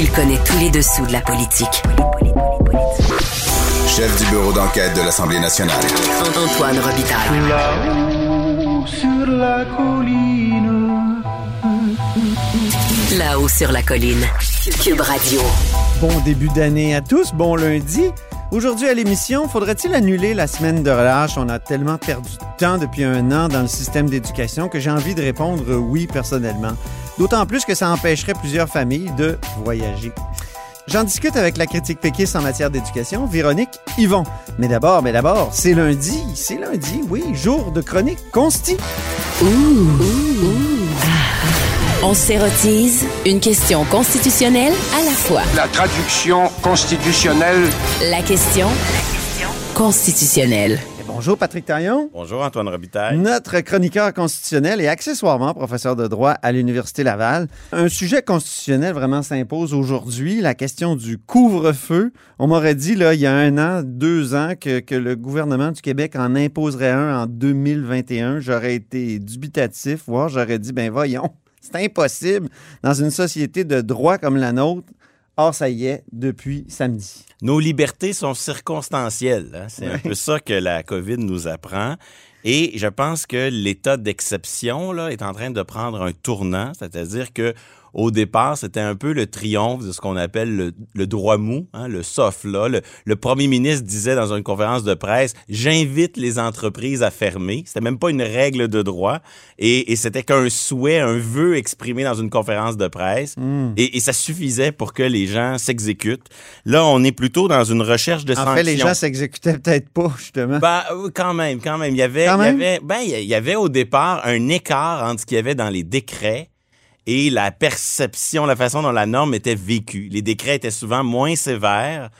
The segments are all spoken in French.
Il connaît tous les dessous de la politique. Chef du bureau d'enquête de l'Assemblée nationale. Antoine Robitaille. Là-haut sur la colline. Là-haut sur la colline. Cube Radio. Bon début d'année à tous, bon lundi. Aujourd'hui à l'émission, faudrait-il annuler la semaine de relâche? On a tellement perdu de temps depuis un an dans le système d'éducation que j'ai envie de répondre oui personnellement. D'autant plus que ça empêcherait plusieurs familles de voyager. J'en discute avec la critique péquiste en matière d'éducation, Véronique Yvon. Mais d'abord, mais d'abord, c'est lundi, c'est lundi, oui, jour de chronique consti. On s'érotise une question constitutionnelle à la fois. La traduction constitutionnelle La question constitutionnelle. Bonjour Patrick Taillon, Bonjour Antoine Robitaille. notre chroniqueur constitutionnel et accessoirement professeur de droit à l'Université Laval. Un sujet constitutionnel vraiment s'impose aujourd'hui, la question du couvre-feu. On m'aurait dit, là, il y a un an, deux ans, que, que le gouvernement du Québec en imposerait un en 2021. J'aurais été dubitatif, voire j'aurais dit, ben voyons, c'est impossible dans une société de droit comme la nôtre. Or, ça y est, depuis samedi. Nos libertés sont circonstancielles. hein. C'est un peu ça que la COVID nous apprend. Et je pense que l'état d'exception là, est en train de prendre un tournant, c'est-à-dire que au départ, c'était un peu le triomphe de ce qu'on appelle le, le droit mou, hein, le soft law. Le, le premier ministre disait dans une conférence de presse, j'invite les entreprises à fermer. C'était même pas une règle de droit. Et, et c'était qu'un souhait, un vœu exprimé dans une conférence de presse. Et, et ça suffisait pour que les gens s'exécutent. Là, on est plutôt dans une recherche de En sanctions. fait, les gens s'exécutaient peut-être pas, justement. Ben, euh, quand même, quand même. Il y avait, Quand il y avait, ben, il y avait au départ un écart entre ce qu'il y avait dans les décrets et la perception, la façon dont la norme était vécue. Les décrets étaient souvent moins sévères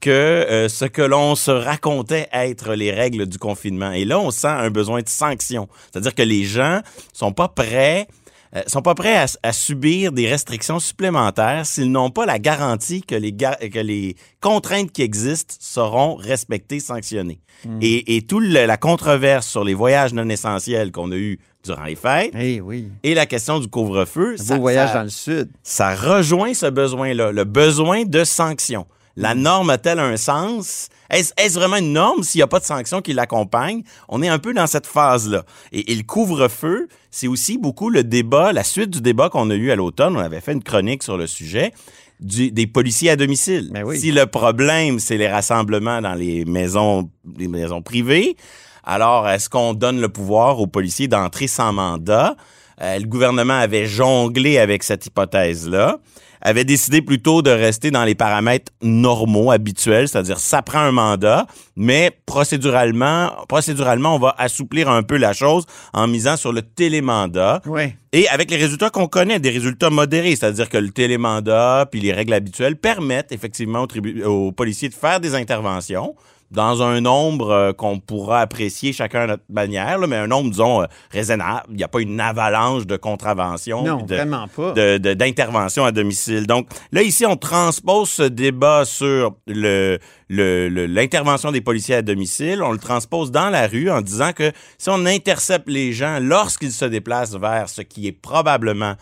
que euh, ce que l'on se racontait être les règles du confinement. Et là, on sent un besoin de sanction. C'est-à-dire que les gens sont pas prêts euh, sont pas prêts à, à subir des restrictions supplémentaires s'ils n'ont pas la garantie que les, que les contraintes qui existent seront respectées, sanctionnées. Et, et toute la controverse sur les voyages non essentiels qu'on a eu durant les fêtes Eh oui. et la question du couvre-feu, voyage ça- dans le sud. ça rejoint ce besoin-là, le besoin de sanctions. La norme a-t-elle un sens? Est-ce vraiment une norme s'il n'y a pas de sanctions qui l'accompagnent? On est un peu dans cette phase-là. Et, et le couvre-feu, c'est aussi beaucoup le débat, la suite du débat qu'on a eu à l'automne. On avait fait une chronique sur le sujet. du- des policiers à domicile. Ben oui. Si le problème, c'est les rassemblements dans les maisons, les maisons privées, alors est-ce qu'on donne le pouvoir aux policiers d'entrer sans mandat? Euh, le gouvernement avait jonglé avec cette hypothèse-là, avait décidé plutôt de rester dans les paramètres normaux, habituels, c'est-à-dire ça prend un mandat, mais procéduralement, procéduralement, on va assouplir un peu la chose en misant sur le télémandat. Oui. Et avec les résultats qu'on connaît, des résultats modérés, c'est-à-dire que le télémandat puis les règles habituelles permettent effectivement aux policiers de faire des interventions dans un nombre euh, qu'on pourra apprécier chacun à notre manière, là, mais un nombre, disons, euh, raisonnable. Il n'y a pas une avalanche de contraventions. Non, de, vraiment pas. de- de- d'intervention à domicile. Donc là, ici, on transpose ce débat sur le, le- le- l'intervention des policiers à domicile, on le transpose dans la rue en disant que si on intercepte les gens lorsqu'ils se déplacent vers ce qui est probablement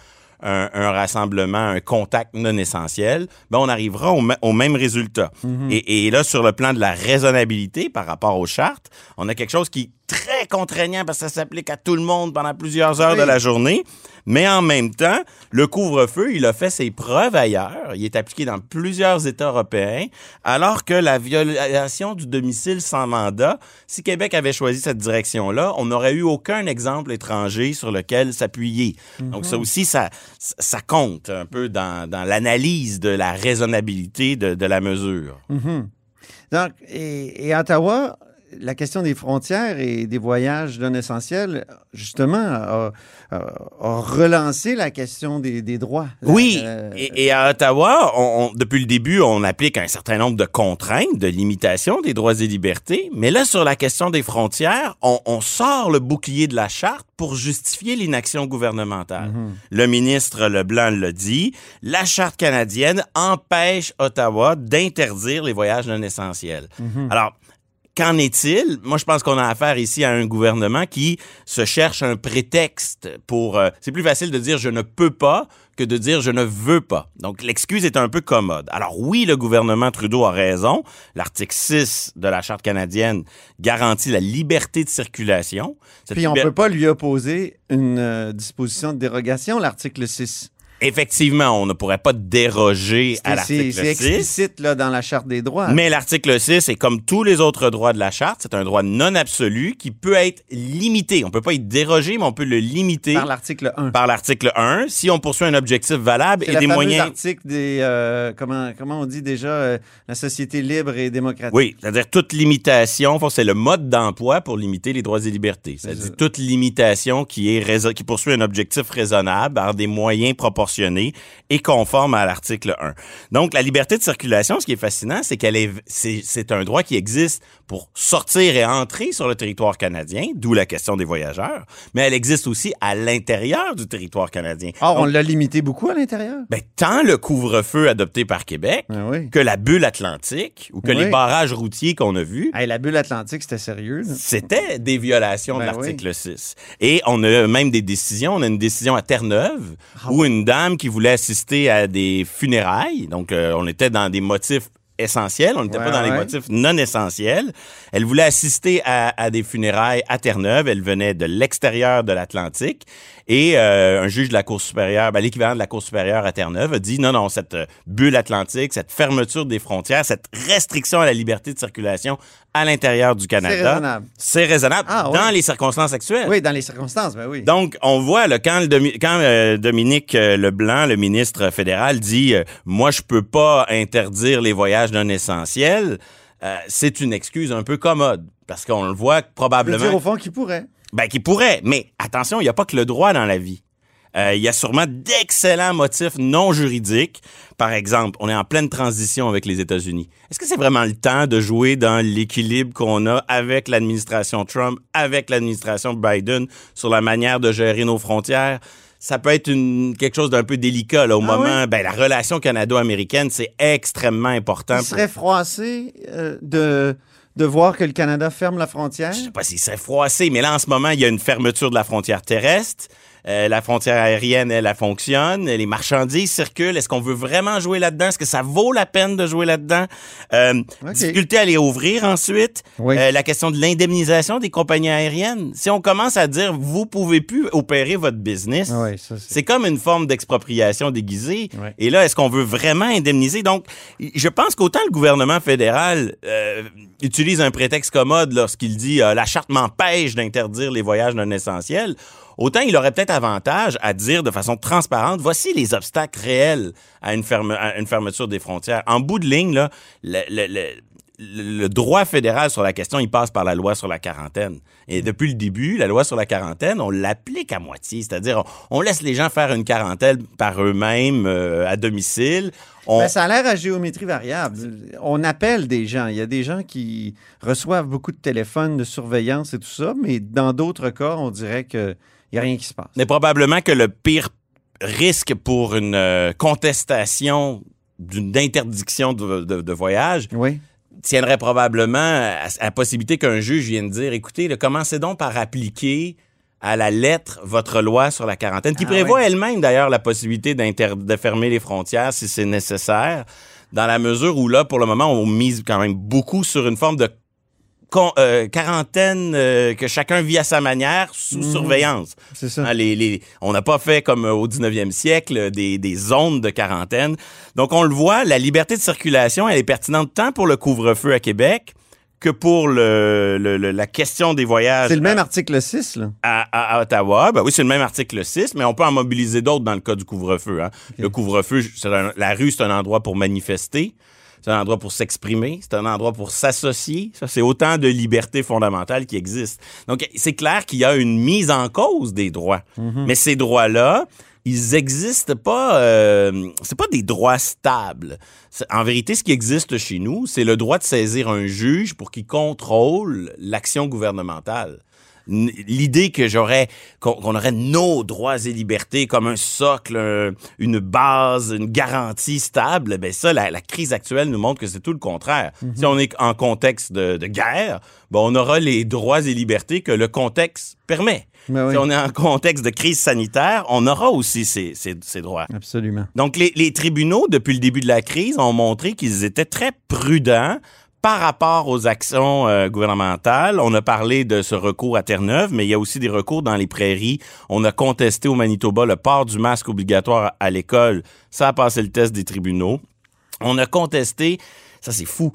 un, un rassemblement, un contact non essentiel, ben on arrivera au, même résultat. et, et là, sur le plan de la raisonnabilité par rapport aux chartes, on a quelque chose qui très contraignant parce que ça s'applique à tout le monde pendant plusieurs heures de la journée. Mais en même temps, le couvre-feu, il a fait ses preuves ailleurs. Il est appliqué dans plusieurs États européens, alors que la violation du domicile sans mandat, si Québec avait choisi cette direction-là, on n'aurait eu aucun exemple étranger sur lequel s'appuyer. Donc ça aussi, ça, ça compte un peu dans, dans l'analyse de la raisonnabilité de, de la mesure. Donc, et, Ottawa, la question des frontières et des voyages non essentiels, justement, a, a- a relancé la question des, des droits. Oui, euh, et, et à Ottawa, on- on- depuis le début, on applique un certain nombre de contraintes, de limitations des droits et libertés. Mais là, sur la question des frontières, on, on sort le bouclier de la charte pour justifier l'inaction gouvernementale. Le ministre Leblanc l'a dit, la charte canadienne empêche Ottawa d'interdire les voyages non essentiels. Alors, qu'en est-il? Moi, je pense qu'on a affaire ici à un gouvernement qui se cherche un prétexte pour... euh, c'est plus facile de dire je ne peux pas que de dire je ne veux pas. Donc, l'excuse est un peu commode. Alors oui, le gouvernement Trudeau a raison. L'article 6 de la Charte canadienne garantit la liberté de circulation. Cette Puis on liber- peut pas lui opposer une euh, disposition de dérogation, l'article 6. Effectivement, on ne pourrait pas déroger à C'est c'est- l'article c'est 6. explicite là, dans la Charte des droits. Mais l'article 6 est comme tous les autres droits de la charte, c'est un droit non absolu qui peut être limité. On peut pas y déroger, mais on peut le limiter par l'article 1. par l'article 1 si on poursuit un objectif valable C'est et la des moyens. article des comment comment on dit déjà euh, la société libre et démocratique. Oui, c'est-à-dire toute limitation, c'est le mode d'emploi pour limiter les droits et libertés. C'est C'est-à-dire toute limitation qui est qui poursuit un objectif raisonnable par des moyens proportionnés et conformes à l'article 1. Donc la liberté de circulation, ce qui est fascinant, c'est qu'elle est c'est un droit qui existe pour sortir et entrer sur le territoire canadien, d'où la question des voyageurs, mais elle existe aussi à l'intérieur du territoire canadien. Or, on l'a limité beaucoup à l'intérieur. ben, tant le couvre-feu adopté par Québec Ah oui. que la bulle atlantique ou que Oui. les barrages routiers qu'on a vus, Hey, la bulle atlantique, c'était sérieux. c'était des violations Ben de l'article 6. Et on a même des décisions. On a une décision à Terre-Neuve Ah où une dame qui voulait assister à des funérailles, donc euh, on était dans des motifs essentiels, on n'était Ouais, pas dans les ouais. motifs non essentiels. Elle voulait assister à, à des funérailles à Terre-Neuve. Elle venait de l'extérieur de l'Atlantique. Et euh, un juge de la Cour supérieure, ben, l'équivalent de la Cour supérieure à Terre-Neuve, a dit non, non, cette euh, bulle atlantique, cette fermeture des frontières, cette restriction à la liberté de circulation à l'intérieur du Canada, raisonnable. c'est raisonnable Ah, oui. dans les circonstances actuelles. Oui, dans les circonstances, ben oui. Donc, on voit là, quand, le quand euh, Dominique euh, Leblanc, le ministre fédéral, dit euh, Moi, je peux pas interdire les voyages non essentiels euh, c'est une excuse un peu commode. Parce qu'on le voit Je veux probablement. dire au fond qu'il pourrait. Ben, qui pourrait. Mais attention, il n'y a pas que le droit dans la vie. Euh, Il y a sûrement d'excellents motifs non juridiques. Par exemple, on est en pleine transition avec les États-Unis. Est-ce que c'est vraiment le temps de jouer dans l'équilibre qu'on a avec l'administration Trump, avec l'administration Biden sur la manière de gérer nos frontières? Ça peut être une, quelque chose d'un peu délicat là, au Ah moment. Ben, la relation canado-américaine, c'est extrêmement important. Il pour- serait froissé euh, de, de voir que le Canada ferme la frontière? je sais pas s'il serait froissé, mais là, en ce moment, il y a une fermeture de la frontière terrestre. Euh, la frontière aérienne, elle, elle fonctionne. Les marchandises circulent. Est-ce qu'on veut vraiment jouer là-dedans? Est-ce que ça vaut la peine de jouer là-dedans? Euh. Difficulté à les ouvrir ensuite. Oui. Euh, la question de l'indemnisation des compagnies aériennes. Si on commence à dire, vous pouvez plus opérer votre business, oui, c'est- comme une forme d'expropriation déguisée. Ouais. Et là, est-ce qu'on veut vraiment indemniser? Donc, je pense qu'autant le gouvernement fédéral euh, utilise un prétexte commode lorsqu'il dit euh, la charte m'empêche d'interdire les voyages non essentiels, autant il aurait peut-être avantage à dire de façon transparente voici les obstacles réels à une, fermeture des frontières. En bout de ligne, le- droit fédéral sur la question, il passe par la loi sur la quarantaine. Et depuis le début, la loi sur la quarantaine, on l'applique à moitié. C'est-à-dire, on, laisse les gens faire une quarantaine par eux-mêmes euh, à domicile. On, Ben, ça a l'air à géométrie variable. On appelle des gens. Il y a des gens qui reçoivent beaucoup de téléphones de surveillance et tout ça, mais dans d'autres cas, on dirait qu'il n'y a rien qui se passe. Mais probablement que le pire risque pour une euh, contestation d'une interdiction de, de- de voyage Oui. tiendrait probablement à, à la possibilité qu'un juge vienne dire écoutez, là, commencez donc par appliquer à la lettre votre loi sur la quarantaine, qui Ah prévoit elle-même d'ailleurs la possibilité de fermer les frontières si c'est nécessaire, dans la mesure où là, pour le moment, on mise quand même beaucoup sur une forme de con- euh, quarantaine euh, que chacun vit à sa manière sous Mhm. surveillance. C'est ça. Hein, les- les- on n'a pas fait comme euh, au 19e siècle des, des zones de quarantaine. Donc on le voit, la liberté de circulation, elle est pertinente tant pour le couvre-feu à Québec que pour le, le- le- la question des voyages C'est le même article 6, là. à, Ottawa. Ben oui, c'est le même article 6, mais on peut en mobiliser d'autres dans le cas du couvre-feu. hein. Le couvre-feu, la rue, c'est un endroit pour manifester. C'est un endroit pour s'exprimer, c'est un endroit pour s'associer. Ça, c'est autant de libertés fondamentales qui existent. Donc, c'est clair qu'il y a une mise en cause des droits. Mais ces droits-là, ils existent pas. Euh, c'est pas des droits stables. En vérité, ce qui existe chez nous, c'est le droit de saisir un juge pour qu'il contrôle l'action gouvernementale. L'idée que j'aurais, qu'on aurait nos droits et libertés comme un socle, un- une base, une garantie stable, ben ça, la, la crise actuelle nous montre que c'est tout le contraire. Si on est en contexte de, de guerre, ben on aura les droits et libertés que le contexte permet. Ben oui. Si on est en contexte de crise sanitaire, on aura aussi ces, ces- ces droits. Absolument. Donc, les, les tribunaux, depuis le début de la crise, ont montré qu'ils étaient très prudents par rapport aux actions euh, gouvernementales. On a parlé de ce recours à Terre-Neuve, mais il y a aussi des recours dans les prairies. On a contesté au Manitoba le port du masque obligatoire à l'école. Ça a passé le test des tribunaux. On a contesté, ça c'est fou,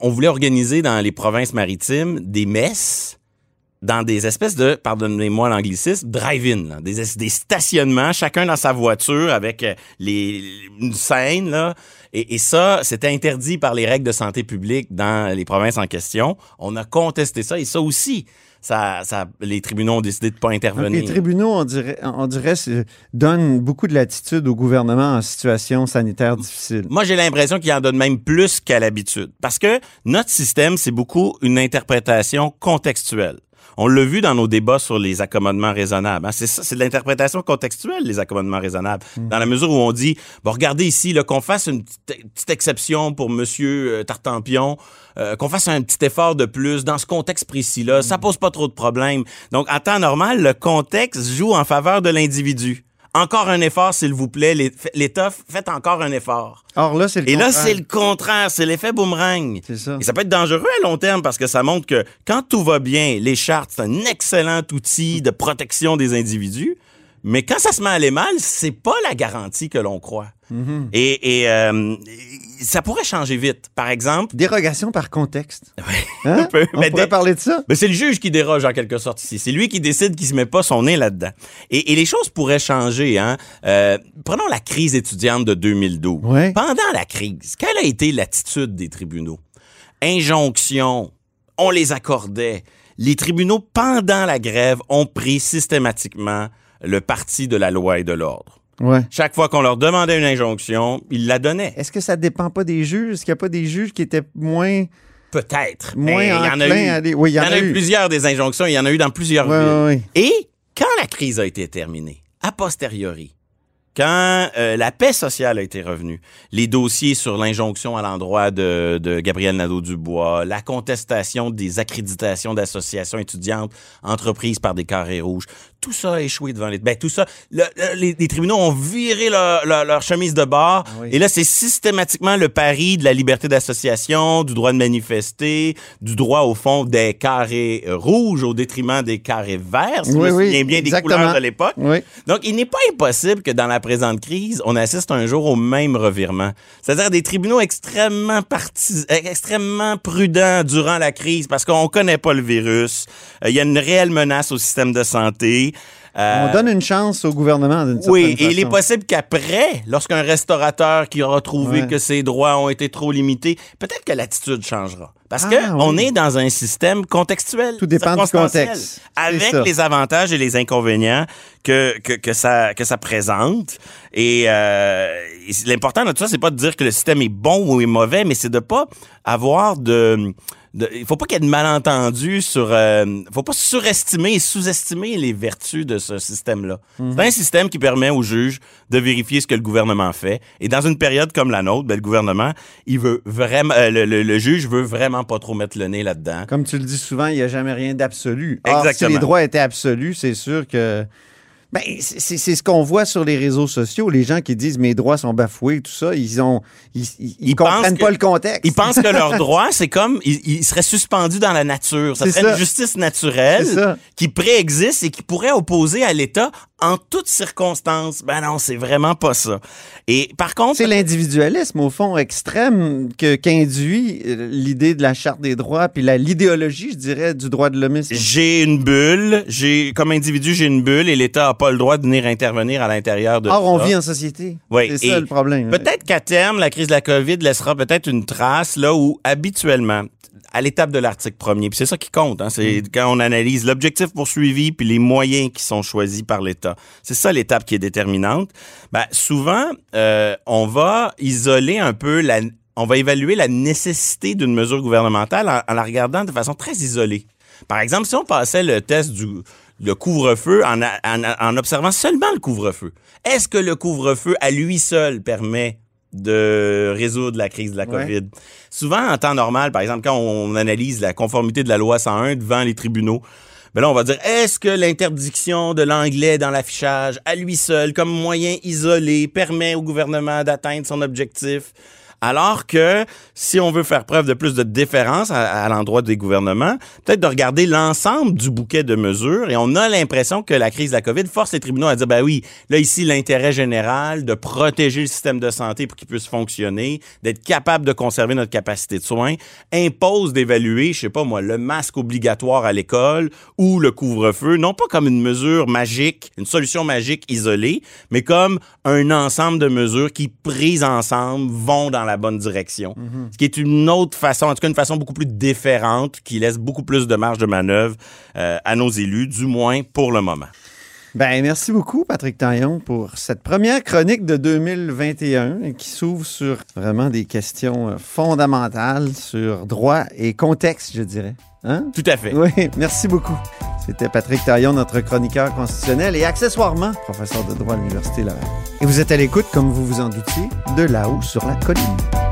on voulait organiser dans les provinces maritimes des messes dans des espèces de, pardonnez-moi l'anglicisme, drive-in, des stationnements, chacun dans sa voiture avec euh, les, une scène. Là. Et, et ça, c'était interdit par les règles de santé publique dans les provinces en question. On a contesté ça et ça aussi, ça, ça, les tribunaux ont décidé de pas Donc, intervenir. les tribunaux, on dirait, on dirait donnent beaucoup de latitude au gouvernement en situation sanitaire difficile. Moi, j'ai l'impression qu'il en donne même plus qu'à l'habitude. Parce que notre système, c'est beaucoup une interprétation contextuelle. On l'a vu dans nos débats sur les accommodements raisonnables. hein. C'est ça, c'est de l'interprétation contextuelle, les accommodements raisonnables. Dans la mesure où on dit, bon, regardez ici, là, qu'on fasse une petite, exception pour Monsieur euh, Tartampion, euh, qu'on fasse un petit effort de plus dans ce contexte précis-là, ça pose pas trop de problèmes. Donc, en temps normal, le contexte joue en faveur de l'individu. Encore un effort, s'il vous plaît. L'État, faites encore un effort. Or là, c'est le Et là, c'est le contraire, c'est l'effet boomerang. C'est ça. Et ça peut être dangereux à long terme parce que ça montre que quand tout va bien, les chartes, c'est un excellent outil de protection des individus. Mais quand ça se met à aller mal, c'est pas la garantie que l'on croit. Mm-hmm. Et, et, euh, ça pourrait changer vite. Par exemple, Dérogation par contexte. Hein? peu, On mais pourrait parler de ça? mais c'est le juge qui déroge en quelque sorte ici. C'est lui qui décide qu'il se met pas son nez là-dedans. Et, et les choses pourraient changer. Hein? Euh, prenons la crise étudiante de 2012. Ouais. Pendant la crise, quelle a été l'attitude des tribunaux? Injonction, on les accordait. Les tribunaux, pendant la grève, ont pris systématiquement le parti de la loi et de l'ordre. Ouais. Chaque fois qu'on leur demandait une injonction, ils la donnaient. Est-ce que ça dépend pas des juges? Est-ce qu'il n'y a pas des juges qui étaient moins. Peut-être. Moins il y en a eu. à aller- oui, il y en a eu plusieurs des injonctions. Il y en a eu dans plusieurs Ouais, villes. ouais. Et quand la crise a été terminée, a posteriori, quand euh, la paix sociale a été revenue, les dossiers sur l'injonction à l'endroit de, de Gabriel Nadeau-Dubois, la contestation des accréditations d'associations étudiantes entreprises par des carrés rouges, tout ça a échoué devant les... Ben, tout ça, le- le- les, les tribunaux ont viré leur, leur- leur chemise de bord. oui. Et là, c'est systématiquement le pari de la liberté d'association, du droit de manifester, du droit, au fond, des carrés euh, rouges au détriment des carrés verts, si Oui, oui, souviens bien des couleurs de l'époque. Oui. Donc, il n'est pas impossible que dans la présente crise, on assiste un jour au même revirement. C'est-à-dire des tribunaux extrêmement partis, euh, extrêmement prudents durant la crise parce qu'on connaît pas le virus. Euh, Il y a une réelle menace au système de santé. Euh, On donne une chance au gouvernement d'une certaine oui, et il est possible qu'après, lorsqu'un restaurateur qui aura trouvé Ouais. que ses droits ont été trop limités, peut-être que l'attitude changera. Parce Ah, que oui. on est dans un système contextuel. Tout dépend du contexte. Avec les avantages et les inconvénients que, que, que, ça, que ça présente. Et, euh, et l'important de tout ça, c'est pas de dire que le système est bon ou est mauvais, mais c'est de pas avoir de... de- il faut pas qu'il y ait de malentendus sur... Euh, faut pas surestimer et sous-estimer les vertus de ce système-là. Mhm. C'est un système qui permet aux juges de vérifier ce que le gouvernement fait. Et dans une période comme la nôtre, ben, le gouvernement, il veut vraiment... euh, le, le- le juge veut vraiment pas trop mettre le nez là-dedans. Comme tu le dis souvent, il n'y a jamais rien d'absolu. Or, si Exactement. les droits étaient absolus, c'est sûr que. Ben, c'est ce qu'on voit sur les réseaux sociaux. Les gens qui disent mes droits sont bafoués, tout ça, ils ont, ils, comprennent que- pas le contexte. Ils pensent que leurs droits, c'est comme, ils, ils seraient suspendus dans la nature. Ça C'est serait ça. une justice naturelle qui préexiste et qui pourrait opposer à l'État en toutes circonstances. Ben non, c'est vraiment pas ça. Et par contre, C'est l'individualisme, au fond, extrême que- qu'induit euh, l'idée de la Charte des droits, puis la- l'idéologie, je dirais, du droit de l'homisme. j'ai une bulle, j'ai comme individu, j'ai une bulle et l'État a pas le droit de venir intervenir à l'intérieur de Or, on vit en société. Oui, c'est ça le problème. Peut-être qu'à terme, la crise de la COVID laissera peut-être une trace là où habituellement, à l'étape de l'article premier, puis c'est ça qui compte, hein, c'est Mm. quand on analyse l'objectif poursuivi puis les moyens qui sont choisis par l'État. C'est ça l'étape qui est déterminante. Ben, souvent, euh, on va isoler un peu la, on va évaluer la nécessité d'une mesure gouvernementale en, en la regardant de façon très isolée. Par exemple, si on passait le test du le couvre-feu en, en, en observant seulement le couvre-feu, est-ce que le couvre-feu à lui seul permet de résoudre la crise de la Ouais. COVID? Souvent, en temps normal, par exemple, quand on analyse la conformité de la loi 101 devant les tribunaux, ben là, on va dire, est-ce que l'interdiction de l'anglais dans l'affichage, à lui seul, comme moyen isolé, permet au gouvernement d'atteindre son objectif? Alors que si on veut faire preuve de plus de déférence à, l'endroit des gouvernements, peut-être de regarder l'ensemble du bouquet de mesures et on a l'impression que la crise de la COVID force les tribunaux à dire, ben oui, là ici, l'intérêt général de protéger le système de santé pour qu'il puisse fonctionner, d'être capable de conserver notre capacité de soins, impose d'évaluer, je sais pas moi, le masque obligatoire à l'école ou le couvre-feu, non pas comme une mesure magique, une solution magique isolée, mais comme un ensemble de mesures qui, prises ensemble, vont dans la bonne direction. Ce qui est une autre façon, en tout cas une façon beaucoup plus différente, qui laisse beaucoup plus de marge de manœuvre euh, à nos élus, du moins pour le moment. Ben, merci beaucoup, Patrick Taillon, pour cette première chronique de 2021 et qui s'ouvre sur vraiment des questions euh, fondamentales sur droit et contexte, je dirais. Hein? Tout à fait. Oui, merci beaucoup. C'était Patrick Taillon, notre chroniqueur constitutionnel et accessoirement professeur de droit à l'Université Laval. Et vous êtes à l'écoute, comme vous vous en doutiez, de là-haut sur la colline.